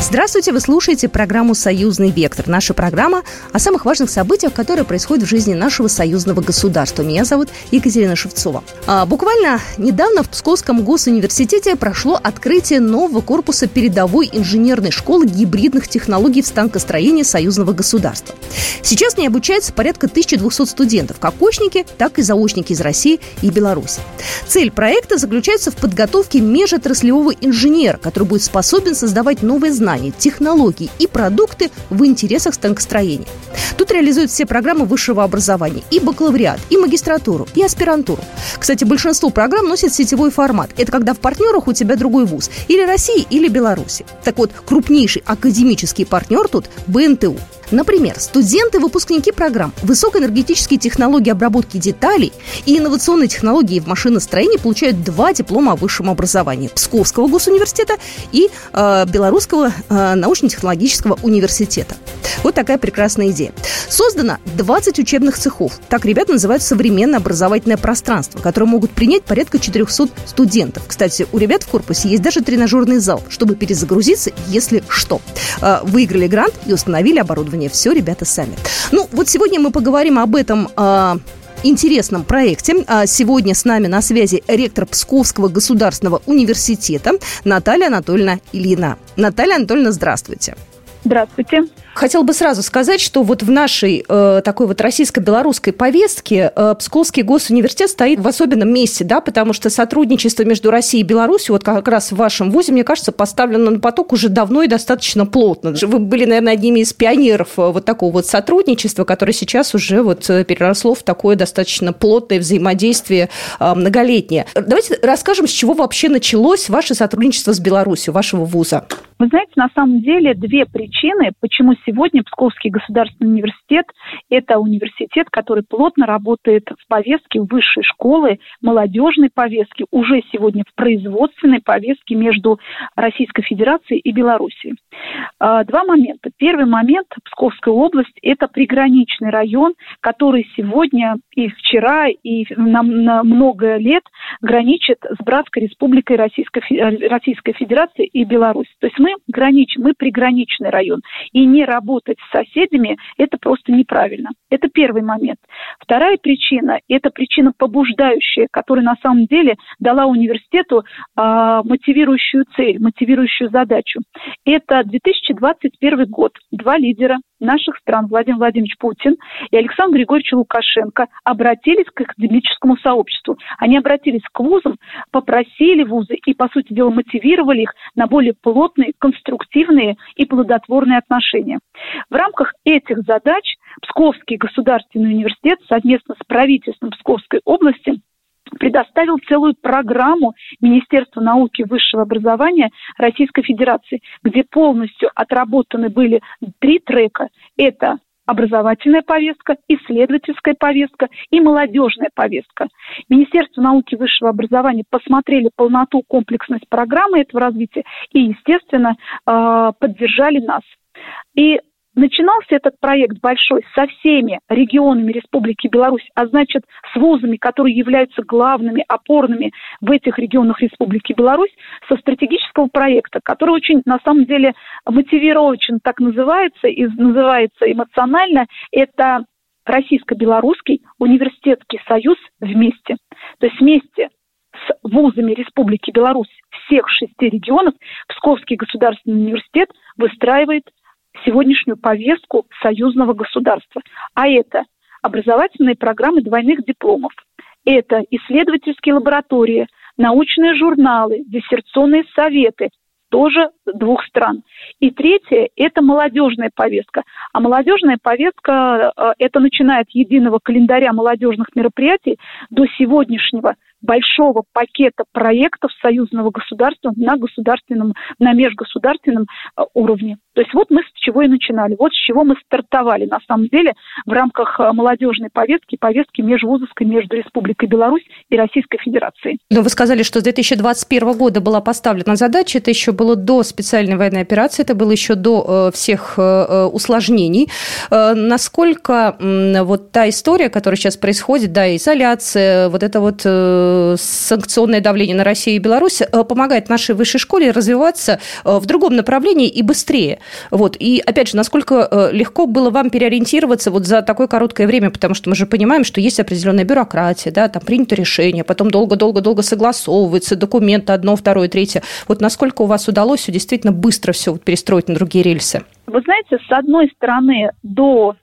Здравствуйте, вы слушаете программу «Союзный вектор». Наша программа о самых важных событиях, которые происходят в жизни нашего союзного государства. Меня зовут Екатерина Шевцова. А, буквально недавно в Псковском госуниверситете прошло открытие нового корпуса передовой инженерной школы гибридных технологий в станкостроении союзного государства. Сейчас в ней обучается порядка 1200 студентов, как очники, так и заочники из России и Беларуси. Цель проекта заключается в подготовке межотраслевого инженера, который будет способен создавать новые знания знания, технологии и продукты в интересах станкостроения. Тут реализуют все программы высшего образования, и бакалавриат, и магистратуру, и аспирантуру. Кстати, большинство программ носит сетевой формат. Это когда в партнерах у тебя другой вуз. Или России, или Беларуси. Так вот, крупнейший академический партнер тут – БНТУ. Например, студенты-выпускники программ высокоэнергетические технологии обработки деталей и инновационные технологии в машиностроении получают два диплома о высшем образовании Псковского госуниверситета и э, Белорусского э, научно-технологического университета. Вот такая прекрасная идея. Создано 20 учебных цехов. Так ребята называют современное образовательное пространство, которое могут принять порядка 400 студентов. Кстати, у ребят в корпусе есть даже тренажерный зал, чтобы перезагрузиться, если что. Э, выиграли грант и установили оборудование. Все ребята сами. Ну, вот сегодня мы поговорим об этом э, интересном проекте. А сегодня с нами на связи ректор Псковского государственного университета Наталья Анатольевна Ильина. Наталья Анатольевна, здравствуйте. Здравствуйте. Хотел бы сразу сказать, что вот в нашей э, такой вот российско-белорусской повестке э, Псковский госуниверситет стоит в особенном месте, да, потому что сотрудничество между Россией и Беларусью, вот как раз в вашем вузе, мне кажется, поставлено на поток уже давно и достаточно плотно. Вы были, наверное, одними из пионеров э, вот такого вот сотрудничества, которое сейчас уже вот э, переросло в такое достаточно плотное взаимодействие э, многолетнее. Давайте расскажем, с чего вообще началось ваше сотрудничество с Беларусью, вашего вуза. Вы знаете, на самом деле две причины, почему сегодня Псковский государственный университет – это университет, который плотно работает в повестке высшей школы, молодежной повестке, уже сегодня в производственной повестке между Российской Федерацией и Белоруссией. А, два момента. Первый момент – Псковская область – это приграничный район, который сегодня и вчера, и на, на много лет граничит с братской республикой Российской, Российской Федерации и Беларусь. То есть мы граничим, мы приграничный район. И не работать с соседями – это просто неправильно. Это первый момент. Вторая причина – это причина побуждающая, которая на самом деле дала университету э, мотивирующую цель, мотивирующую задачу. Это 2021 год. Два лидера наших стран, Владимир Владимирович Путин и Александр Григорьевич Лукашенко, обратились к академическому сообществу. Они обратились к вузам, попросили вузы и, по сути дела, мотивировали их на более плотные, конструктивные и плодотворные отношения. В рамках этих задач Псковский государственный университет совместно с правительством Псковской области предоставил целую программу Министерства науки и высшего образования Российской Федерации, где полностью отработаны были три трека. Это образовательная повестка, исследовательская повестка и молодежная повестка. Министерство науки и высшего образования посмотрели полноту, комплексность программы этого развития и, естественно, э, поддержали нас. И Начинался этот проект большой со всеми регионами Республики Беларусь, а значит с вузами, которые являются главными, опорными в этих регионах Республики Беларусь, со стратегического проекта, который очень, на самом деле, мотивировочен так называется, и называется эмоционально, это Российско-Белорусский университетский союз вместе. То есть вместе с вузами Республики Беларусь всех шести регионов Псковский государственный университет выстраивает сегодняшнюю повестку союзного государства. А это образовательные программы двойных дипломов, это исследовательские лаборатории, научные журналы, диссертационные советы, тоже двух стран. И третье – это молодежная повестка. А молодежная повестка э, – это начиная от единого календаря молодежных мероприятий до сегодняшнего – большого пакета проектов союзного государства на государственном, на межгосударственном э, уровне. То есть вот мы с чего и начинали, вот с чего мы стартовали на самом деле в рамках э, молодежной повестки, повестки межвузовской между Республикой Беларусь и Российской Федерацией. Но вы сказали, что с 2021 года была поставлена задача, это еще было до специальной военной операции, это было еще до всех усложнений. Насколько вот та история, которая сейчас происходит, да, изоляция, вот это вот санкционное давление на Россию и Беларусь помогает нашей высшей школе развиваться в другом направлении и быстрее. Вот. И, опять же, насколько легко было вам переориентироваться вот за такое короткое время, потому что мы же понимаем, что есть определенная бюрократия, да, там принято решение, потом долго-долго-долго согласовывается, документы одно, второе, третье. Вот насколько у вас удалось все действительно быстро все вот перестроить на другие рельсы? Вы знаете, с одной стороны, до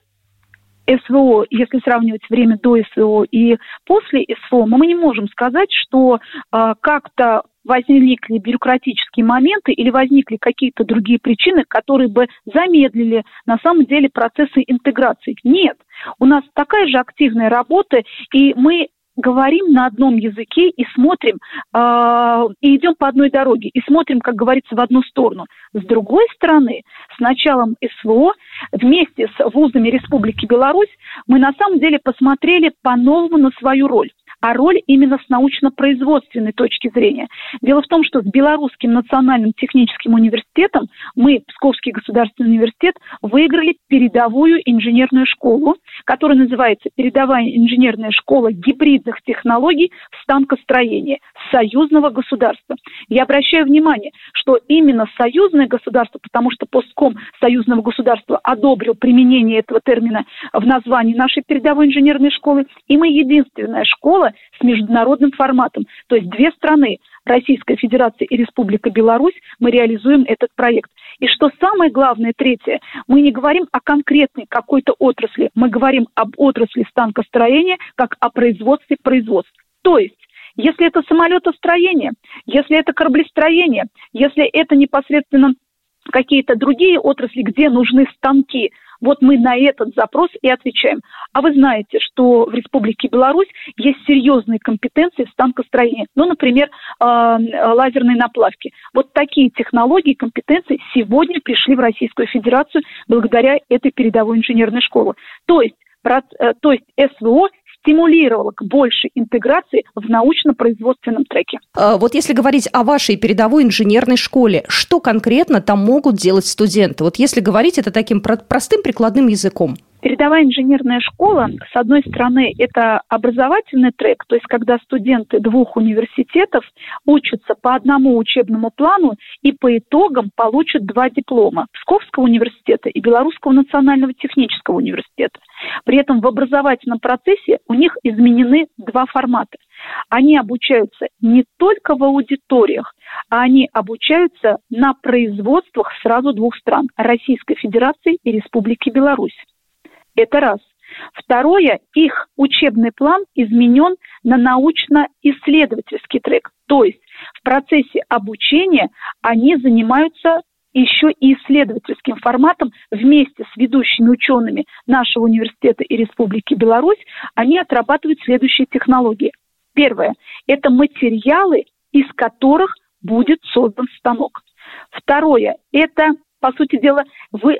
СВО, если сравнивать время до СВО и после СВО, мы не можем сказать, что э, как-то возникли бюрократические моменты или возникли какие-то другие причины, которые бы замедлили на самом деле процессы интеграции. Нет, у нас такая же активная работа, и мы говорим на одном языке и смотрим, э, и идем по одной дороге, и смотрим, как говорится, в одну сторону. С другой стороны, с началом СВО вместе с вузами Республики Беларусь мы на самом деле посмотрели по-новому на свою роль а роль именно с научно-производственной точки зрения. Дело в том, что с Белорусским национальным техническим университетом мы, Псковский государственный университет, выиграли передовую инженерную школу, которая называется «Передовая инженерная школа гибридных технологий в станкостроении союзного государства». Я обращаю внимание, что именно союзное государство, потому что постком союзного государства одобрил применение этого термина в названии нашей передовой инженерной школы, и мы единственная школа с международным форматом. То есть две страны, Российская Федерация и Республика Беларусь, мы реализуем этот проект. И что самое главное, третье, мы не говорим о конкретной какой-то отрасли, мы говорим об отрасли станкостроения как о производстве производств. То есть если это самолетостроение, если это кораблестроение, если это непосредственно какие-то другие отрасли, где нужны станки, вот мы на этот запрос и отвечаем. А вы знаете, что в Республике Беларусь есть серьезные компетенции в станкостроении. Ну, например, э, лазерной наплавки. Вот такие технологии, компетенции сегодня пришли в Российскую Федерацию благодаря этой передовой инженерной школе. То есть, э, то есть СВО стимулировало к большей интеграции в научно-производственном треке. А, вот если говорить о вашей передовой инженерной школе, что конкретно там могут делать студенты? Вот если говорить это таким простым прикладным языком. Передовая инженерная школа, с одной стороны, это образовательный трек, то есть когда студенты двух университетов учатся по одному учебному плану и по итогам получат два диплома Псковского университета и Белорусского национального технического университета. При этом в образовательном процессе у них изменены два формата. Они обучаются не только в аудиториях, а они обучаются на производствах сразу двух стран – Российской Федерации и Республики Беларусь. Это раз. Второе, их учебный план изменен на научно-исследовательский трек. То есть в процессе обучения они занимаются еще и исследовательским форматом вместе с ведущими учеными нашего университета и Республики Беларусь, они отрабатывают следующие технологии. Первое – это материалы, из которых будет создан станок. Второе – это по сути дела, в э,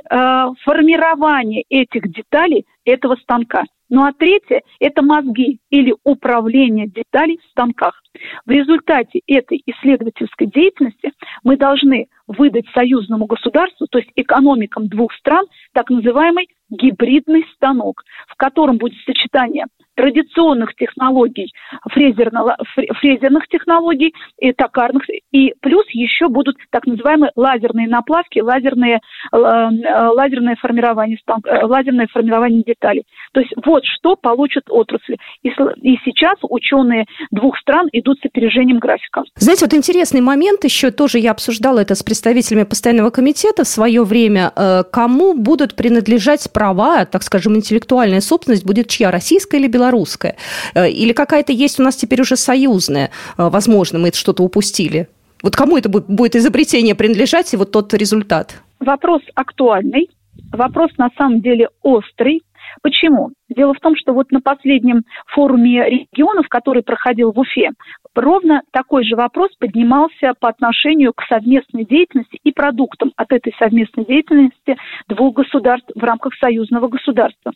формирование этих деталей этого станка. Ну а третье – это мозги или управление деталей в станках. В результате этой исследовательской деятельности мы должны выдать союзному государству, то есть экономикам двух стран, так называемый гибридный станок, в котором будет сочетание традиционных технологий, фрезерных технологий и токарных, и плюс еще будут так называемые лазерные наплавки, лазерные, э, э, лазерное, формирование, э, лазерное формирование деталей. То есть вот что получат отрасли. И, и сейчас ученые двух стран идут с опережением графика. Знаете, вот интересный момент еще тоже я обсуждала это с представителями постоянного комитета в свое время. Кому будут принадлежать права, так скажем, интеллектуальная собственность будет чья, российская или белорусская? Белорусская? Э, или какая-то есть у нас теперь уже союзная? Э, возможно, мы это что-то упустили. Вот кому это будет изобретение принадлежать и вот тот результат? Вопрос актуальный, вопрос на самом деле острый. Почему? Дело в том, что вот на последнем форуме регионов, который проходил в Уфе, ровно такой же вопрос поднимался по отношению к совместной деятельности и продуктам от этой совместной деятельности двух государств в рамках союзного государства.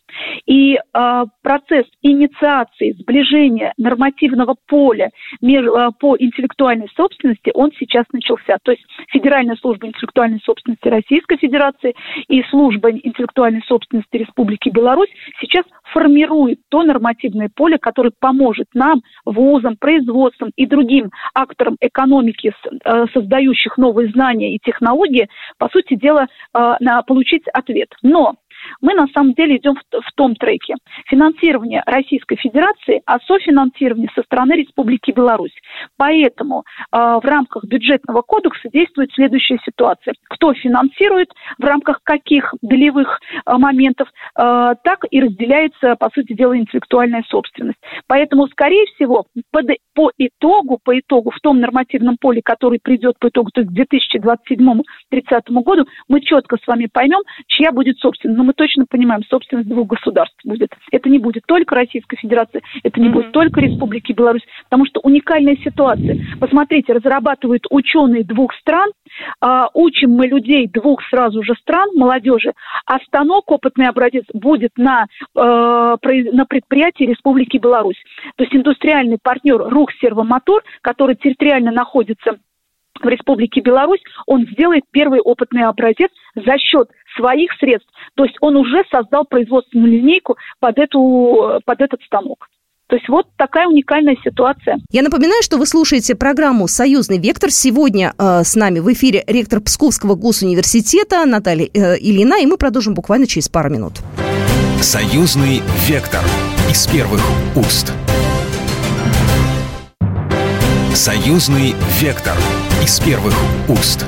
И э, процесс инициации, сближения нормативного поля между, э, по интеллектуальной собственности, он сейчас начался. То есть Федеральная служба интеллектуальной собственности Российской Федерации и служба интеллектуальной собственности Республики Беларусь сейчас формирует то нормативное поле, которое поможет нам, вузам, производствам и другим акторам экономики, э, создающих новые знания и технологии, по сути дела, э, получить ответ. Но мы на самом деле идем в, в том треке. Финансирование Российской Федерации, а софинансирование со стороны Республики Беларусь. Поэтому э, в рамках бюджетного кодекса действует следующая ситуация. Кто финансирует, в рамках каких долевых э, моментов, э, так и разделяется, по сути дела, интеллектуальная собственность. Поэтому, скорее всего, под, по итогу, по итогу, в том нормативном поле, который придет по итогу, то есть к 2027-2030 году, мы четко с вами поймем, чья будет собственность. Но мы точно понимаем, собственность двух государств будет. Это не будет только Российской Федерации, это не mm-hmm. будет только Республики Беларусь, потому что уникальная ситуация. Посмотрите, разрабатывают ученые двух стран, э, учим мы людей двух сразу же стран, молодежи, а станок, опытный образец, будет на, э, на предприятии Республики Беларусь. То есть индустриальный партнер РУХ Сервомотор, который территориально находится в Республике Беларусь, он сделает первый опытный образец за счет своих средств. То есть он уже создал производственную линейку под, эту, под этот станок. То есть вот такая уникальная ситуация. Я напоминаю, что вы слушаете программу «Союзный вектор». Сегодня э, с нами в эфире ректор Псковского госуниверситета Наталья э, Ильина, и мы продолжим буквально через пару минут. «Союзный вектор» из первых уст. «Союзный вектор» из первых уст.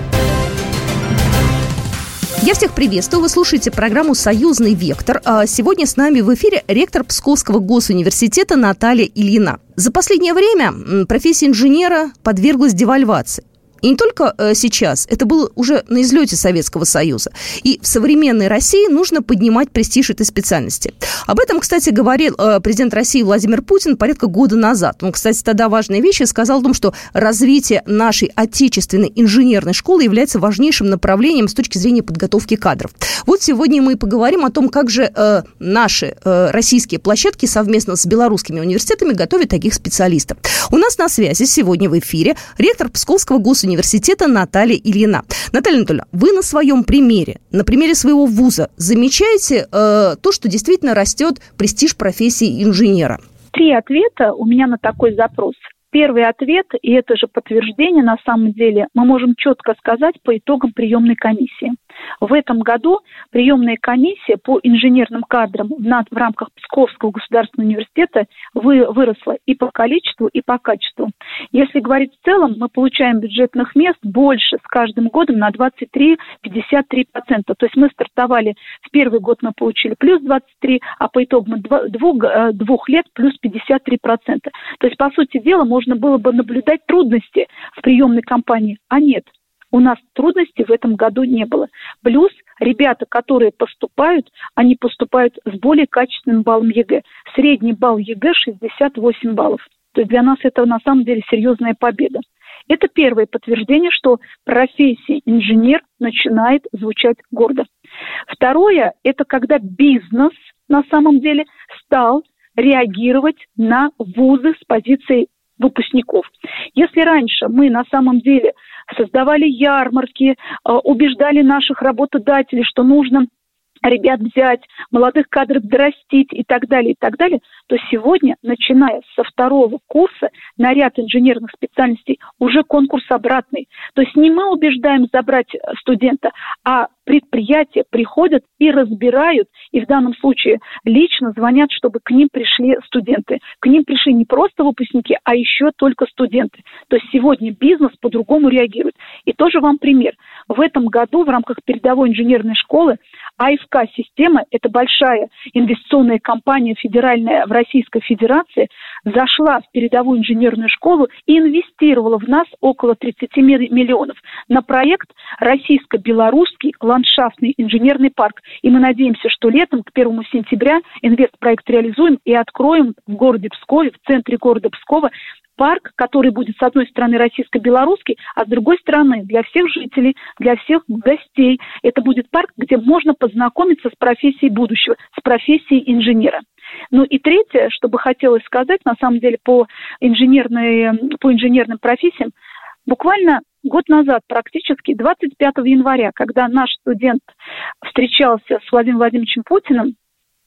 Я всех приветствую. Вы слушаете программу «Союзный вектор». А сегодня с нами в эфире ректор Псковского госуниверситета Наталья Ильина. За последнее время профессия инженера подверглась девальвации. И не только э, сейчас, это было уже на излете Советского Союза. И в современной России нужно поднимать престиж этой специальности. Об этом, кстати, говорил э, президент России Владимир Путин порядка года назад. Он, кстати, тогда важные вещи сказал о том, что развитие нашей отечественной инженерной школы является важнейшим направлением с точки зрения подготовки кадров. Вот сегодня мы поговорим о том, как же э, наши российские площадки совместно с белорусскими университетами готовят таких специалистов. У нас на связи сегодня в эфире ректор Псковского госуниверситета университета Наталья Ильина. Наталья Анатольевна, вы на своем примере, на примере своего вуза замечаете э, то, что действительно растет престиж профессии инженера? Три ответа у меня на такой запрос. Первый ответ, и это же подтверждение на самом деле, мы можем четко сказать по итогам приемной комиссии. В этом году приемная комиссия по инженерным кадрам в, рамках Псковского государственного университета вы, выросла и по количеству, и по качеству. Если говорить в целом, мы получаем бюджетных мест больше с каждым годом на 23-53%. То есть мы стартовали, в первый год мы получили плюс 23, а по итогам двух, э, двух лет плюс 53%. То есть, по сути дела, можно было бы наблюдать трудности в приемной кампании, а нет – у нас трудностей в этом году не было. Плюс ребята, которые поступают, они поступают с более качественным баллом ЕГЭ. Средний балл ЕГЭ 68 баллов. То есть для нас это на самом деле серьезная победа. Это первое подтверждение, что профессия инженер начинает звучать гордо. Второе – это когда бизнес на самом деле стал реагировать на вузы с позиции выпускников. Если раньше мы на самом деле создавали ярмарки, э, убеждали наших работодателей, что нужно ребят взять, молодых кадров дорастить и так далее, и так далее, то сегодня, начиная со второго курса, на ряд инженерных специальностей уже конкурс обратный. То есть не мы убеждаем забрать студента, а предприятия приходят и разбирают, и в данном случае лично звонят, чтобы к ним пришли студенты. К ним пришли не просто выпускники, а еще только студенты. То есть сегодня бизнес по-другому реагирует. И тоже вам пример. В этом году в рамках передовой инженерной школы АФК-система, это большая инвестиционная компания федеральная в Российской Федерации, зашла в передовую инженерную школу и инвестировала в нас около 30 миллионов на проект российско-белорусский ландшафтный инженерный парк. И мы надеемся, что летом, к 1 сентября, инвестпроект реализуем и откроем в городе Пскове, в центре города Пскова, парк, который будет с одной стороны российско-белорусский, а с другой стороны для всех жителей, для всех гостей. Это будет парк, где можно познакомиться с профессией будущего, с профессией инженера. Ну и третье, что бы хотелось сказать, на самом деле, по, инженерной, по инженерным профессиям, буквально год назад, практически 25 января, когда наш студент встречался с Владимиром Владимировичем Путиным,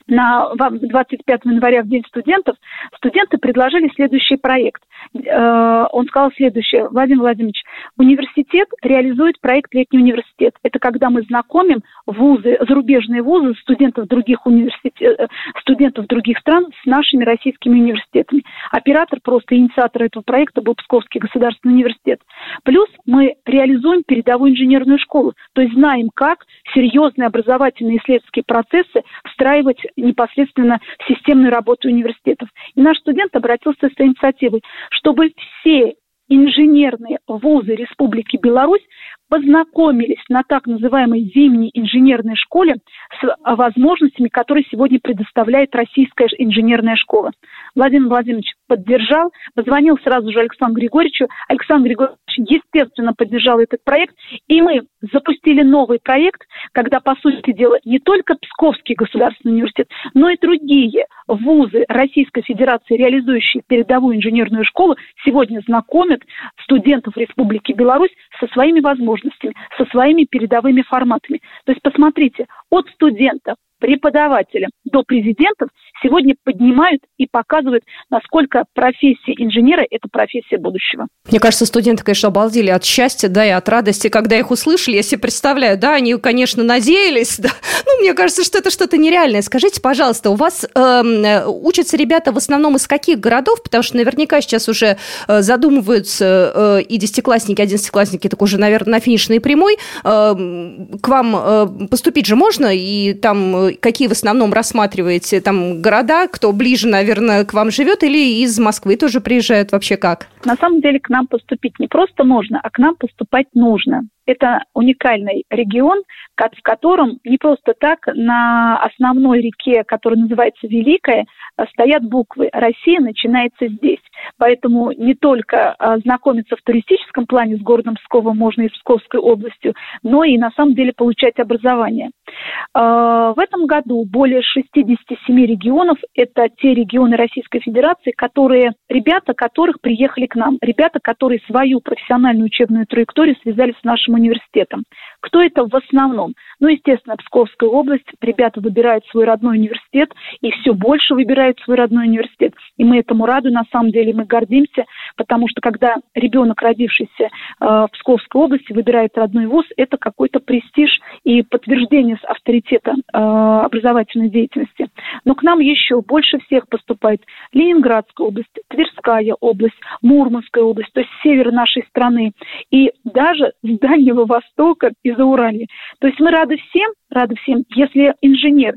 на 25 января, в День студентов, студенты предложили следующий проект. Э, он сказал следующее. Владимир Владимирович, университет реализует проект «Летний университет». Это когда мы знакомим вузы, зарубежные вузы, студентов других, университет, э, студентов других стран с нашими российскими университетами. Оператор, просто инициатор этого проекта был Псковский государственный университет. Плюс мы реализуем передовую инженерную школу, то есть знаем, как серьезные образовательные исследовательские процессы встраивать непосредственно в системную работу университетов. И наш студент обратился с инициативой, чтобы все инженерные вузы Республики Беларусь познакомились на так называемой зимней инженерной школе с возможностями, которые сегодня предоставляет российская инженерная школа. Владимир Владимирович поддержал, позвонил сразу же Александру Григорьевичу. Александр Григорьевич, естественно, поддержал этот проект, и мы запустили новый проект, когда, по сути дела, не только Псковский государственный университет, но и другие вузы Российской Федерации, реализующие передовую инженерную школу, сегодня знакомят студентов Республики Беларусь со своими возможностями, со своими передовыми форматами. То есть посмотрите, от студентов преподавателям до президентов сегодня поднимают и показывают, насколько профессия инженера – это профессия будущего. Мне кажется, студенты, конечно, обалдели от счастья, да, и от радости, когда их услышали. Я себе представляю, да, они, конечно, надеялись, да. Ну, мне кажется, что это что-то нереальное. Скажите, пожалуйста, у вас э, учатся ребята в основном из каких городов? Потому что наверняка сейчас уже э, задумываются э, и десятиклассники, одиннадцатиклассники, так уже, наверное, на финишной прямой. Э, к вам э, поступить же можно, и там э, какие в основном рассматриваете там города, кто ближе, наверное, к вам живет, или из Москвы тоже приезжают вообще как? На самом деле к нам поступить не просто можно, а к нам поступать нужно. Это уникальный регион, в котором не просто так на основной реке, которая называется Великая, стоят буквы «Россия начинается здесь». Поэтому не только а, знакомиться в туристическом плане с городом Псковом можно и с Псковской областью, но и на самом деле получать образование. А, в этом году более 67 регионов – это те регионы Российской Федерации, которые, ребята которых приехали к нам, ребята, которые свою профессиональную учебную траекторию связали с нашим университетом. Кто это в основном? Ну, естественно, Псковская область. Ребята выбирают свой родной университет и все больше выбирают свой родной университет. И мы этому рады, на самом деле, мы гордимся, потому что когда ребенок, родившийся э, в Псковской области, выбирает родной вуз, это какой-то престиж и подтверждение авторитета э, образовательной деятельности. Но к нам еще больше всех поступает Ленинградская область, Тверская область, Мурманская область, то есть север нашей страны. И даже с Дальнего Востока из-за Уралья. То есть мы рады всем, рады всем, если инженер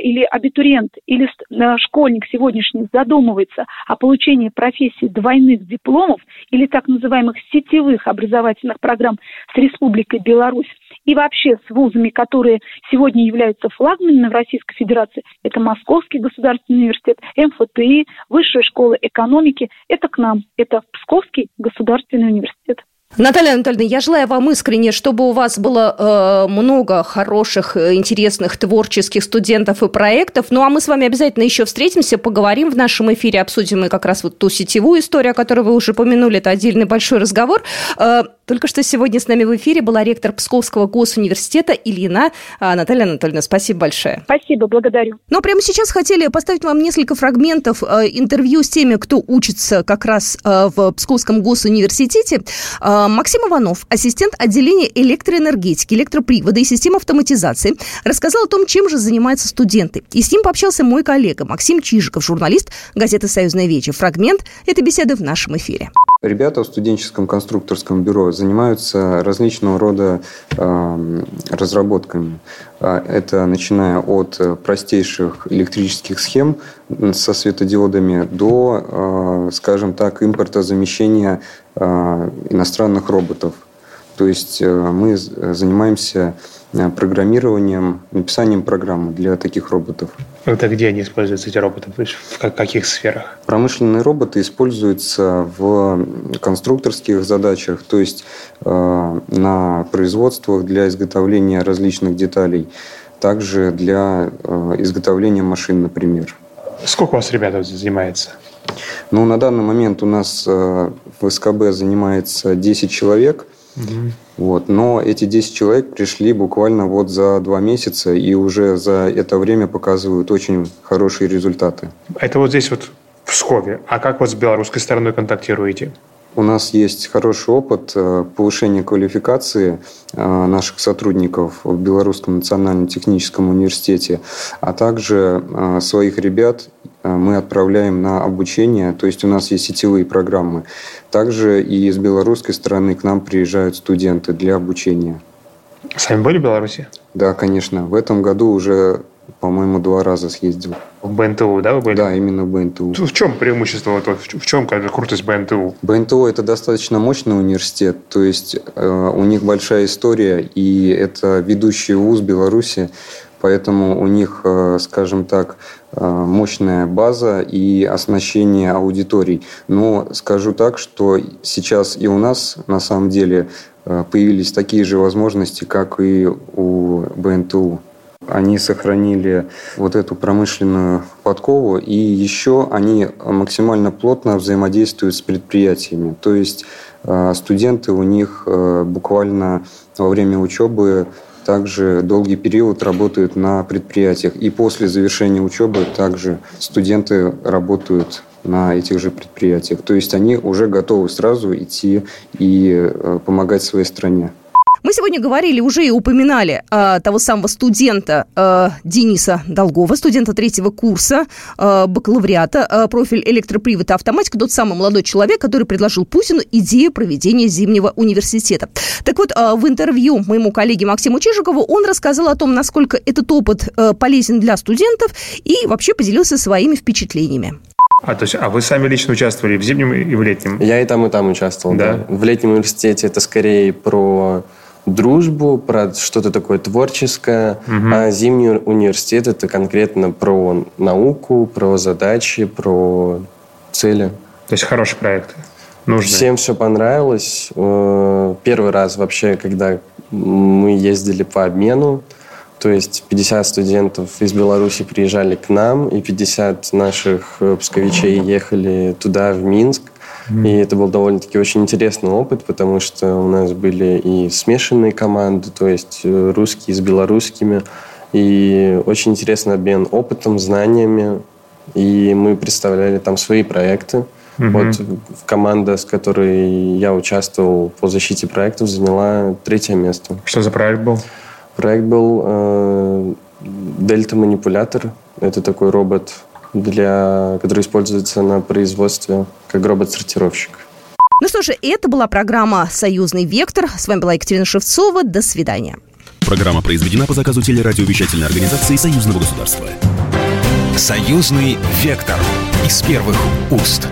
или абитуриент или э, школьник сегодняшний задумывается о получении профессии двойных дипломов или так называемых сетевых образовательных программ с Республикой Беларусь и вообще с вузами, которые сегодня являются флагманами в Российской Федерации, это Московский государственный университет, МФТИ, Высшая школа экономики, это к нам, это Псковский государственный университет. Наталья Анатольевна, я желаю вам искренне, чтобы у вас было э, много хороших, э, интересных, творческих студентов и проектов. Ну, а мы с вами обязательно еще встретимся, поговорим в нашем эфире, обсудим и как раз вот ту сетевую историю, о которой вы уже упомянули. Это отдельный большой разговор. Э, только что сегодня с нами в эфире была ректор Псковского госуниверситета Ильина э, Наталья Анатольевна. Спасибо большое. Спасибо, благодарю. Ну, а прямо сейчас хотели поставить вам несколько фрагментов э, интервью с теми, кто учится как раз э, в Псковском госуниверситете. Э, Максим Иванов, ассистент отделения электроэнергетики, электропривода и систем автоматизации, рассказал о том, чем же занимаются студенты. И с ним пообщался мой коллега Максим Чижиков, журналист газеты «Союзная вечер». Фрагмент этой беседы в нашем эфире. Ребята в студенческом конструкторском бюро занимаются различного рода э, разработками. А, это начиная от простейших электрических схем со светодиодами до, э, скажем так, импортозамещения э, иностранных роботов. То есть мы занимаемся программированием, написанием программы для таких роботов. Это где они используются, эти роботы? В каких сферах? Промышленные роботы используются в конструкторских задачах, то есть э, на производствах для изготовления различных деталей, также для э, изготовления машин, например. Сколько у вас ребят занимается? Ну, на данный момент у нас э, в СКБ занимается 10 человек – Угу. Вот. Но эти 10 человек пришли буквально вот за два месяца и уже за это время показывают очень хорошие результаты. Это вот здесь вот в Пскове. А как вот с белорусской стороной контактируете? У нас есть хороший опыт э, повышения квалификации э, наших сотрудников в Белорусском национальном техническом университете, а также э, своих ребят мы отправляем на обучение, то есть у нас есть сетевые программы. Также и с белорусской стороны к нам приезжают студенты для обучения. Сами были в Беларуси? Да, конечно. В этом году уже по-моему, два раза съездил. В БНТУ, да, вы были? Да, именно в БНТУ. В чем преимущество, в чем крутость БНТУ? БНТУ – это достаточно мощный университет, то есть э, у них большая история, и это ведущий вуз Беларуси, поэтому у них, э, скажем так, э, мощная база и оснащение аудиторий. Но скажу так, что сейчас и у нас на самом деле э, появились такие же возможности, как и у БНТУ. Они сохранили вот эту промышленную подкову, и еще они максимально плотно взаимодействуют с предприятиями. То есть студенты у них буквально во время учебы также долгий период работают на предприятиях. И после завершения учебы также студенты работают на этих же предприятиях. То есть они уже готовы сразу идти и э, помогать своей стране. Мы сегодня говорили, уже и упоминали э, того самого студента э, Дениса Долгова, студента третьего курса э, бакалавриата, э, профиль электропривод и автоматика, тот самый молодой человек, который предложил Путину идею проведения зимнего университета. Так вот, э, в интервью моему коллеге Максиму Чижикову он рассказал о том, насколько этот опыт э, полезен для студентов и вообще поделился своими впечатлениями. А, то есть, а вы сами лично участвовали в зимнем и в летнем? Я и там, и там участвовал, да. да. В летнем университете это скорее про дружбу, про что-то такое творческое. Угу. А зимний университет это конкретно про науку, про задачи, про цели. То есть хороший проект. Нужный. Всем все понравилось. Э, первый раз вообще, когда мы ездили по обмену, то есть 50 студентов из Беларуси приезжали к нам, и 50 наших э, пусковичей ехали туда, в Минск. И это был довольно-таки очень интересный опыт, потому что у нас были и смешанные команды, то есть э, русские с белорусскими. И очень интересный обмен опытом, знаниями. И мы представляли там свои проекты. Угу. Вот команда, с которой я участвовал по защите проектов, заняла третье место. Что за проект был? Проект был э, Дельта-манипулятор. Это такой робот для, который используется на производстве как робот-сортировщик. Ну что же, это была программа «Союзный вектор». С вами была Екатерина Шевцова. До свидания. Программа произведена по заказу телерадиовещательной организации Союзного государства. «Союзный вектор» из первых уст.